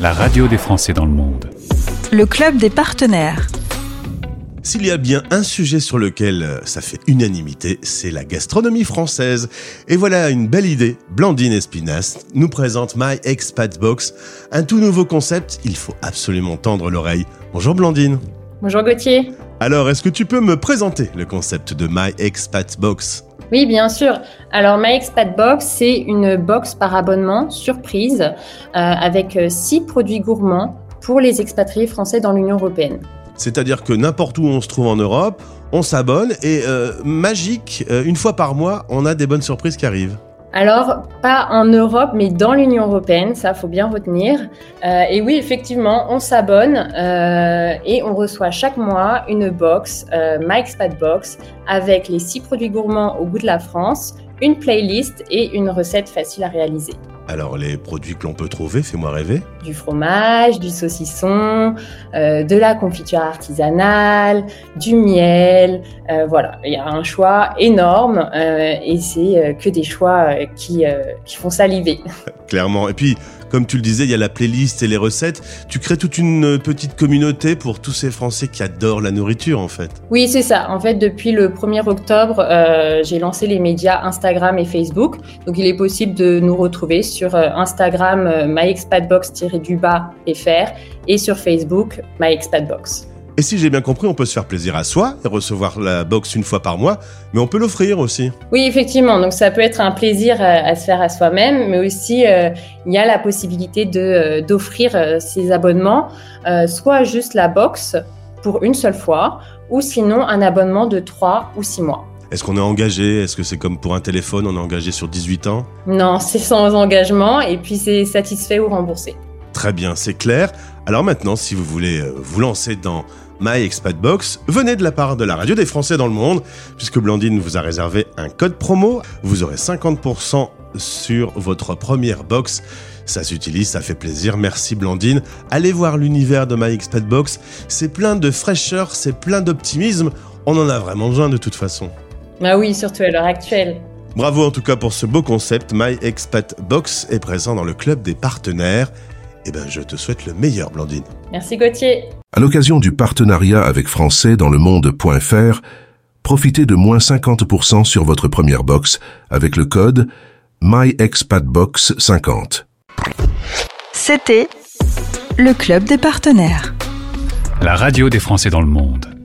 la radio des Français dans le monde. Le club des partenaires. S'il y a bien un sujet sur lequel euh, ça fait unanimité, c'est la gastronomie française. Et voilà une belle idée. Blandine Espinas nous présente My Expat Box, un tout nouveau concept. Il faut absolument tendre l'oreille. Bonjour Blandine. Bonjour Gauthier. Alors, est-ce que tu peux me présenter le concept de My Expat Box? Oui, bien sûr. Alors, My Expat Box, c'est une box par abonnement surprise euh, avec euh, six produits gourmands pour les expatriés français dans l'Union européenne. C'est-à-dire que n'importe où on se trouve en Europe, on s'abonne et euh, magique, une fois par mois, on a des bonnes surprises qui arrivent. Alors, pas en Europe, mais dans l'Union européenne, ça faut bien retenir. Euh, et oui, effectivement, on s'abonne euh, et on reçoit chaque mois une box, euh, My Expat Box, avec les six produits gourmands au goût de la France, une playlist et une recette facile à réaliser. Alors, les produits que l'on peut trouver, fais-moi rêver. Du fromage, du saucisson, euh, de la confiture artisanale, du miel. euh, voilà, il y a un choix énorme euh, et c'est que des choix qui, qui font saliver. Clairement. Et puis, comme tu le disais, il y a la playlist et les recettes. Tu crées toute une euh, petite communauté pour tous ces Français qui adorent la nourriture, en fait. Oui, c'est ça. En fait, depuis le 1er octobre, euh, j'ai lancé les médias Instagram et Facebook. Donc, il est possible de nous retrouver sur euh, Instagram euh, myexpatbox-du-bas fr et sur Facebook myexpatbox. Et si j'ai bien compris, on peut se faire plaisir à soi et recevoir la box une fois par mois, mais on peut l'offrir aussi. Oui, effectivement. Donc, ça peut être un plaisir euh, à se faire à soi-même, mais aussi euh, il y a la possibilité de euh, d'offrir ces abonnements, euh, soit juste la box pour une seule fois, ou sinon un abonnement de 3 ou 6 mois. Est-ce qu'on est engagé? Est-ce que c'est comme pour un téléphone, on est engagé sur 18 ans? Non, c'est sans engagement et puis c'est satisfait ou remboursé. Très bien, c'est clair. Alors maintenant, si vous voulez euh, vous lancer dans My Expat Box, venez de la part de la radio des Français dans le monde, puisque Blandine vous a réservé un code promo. Vous aurez 50% sur votre première box. Ça s'utilise, ça fait plaisir. Merci Blandine. Allez voir l'univers de My Expat Box. C'est plein de fraîcheur, c'est plein d'optimisme. On en a vraiment besoin de toute façon. Ah oui, surtout à l'heure actuelle. Bravo en tout cas pour ce beau concept. My Expat Box est présent dans le club des partenaires. Eh ben, je te souhaite le meilleur, Blandine. Merci Gauthier. À l'occasion du partenariat avec Français dans le monde.fr, profitez de moins 50% sur votre première box avec le code MyExpatBox50. C'était le club des partenaires. La radio des Français dans le monde.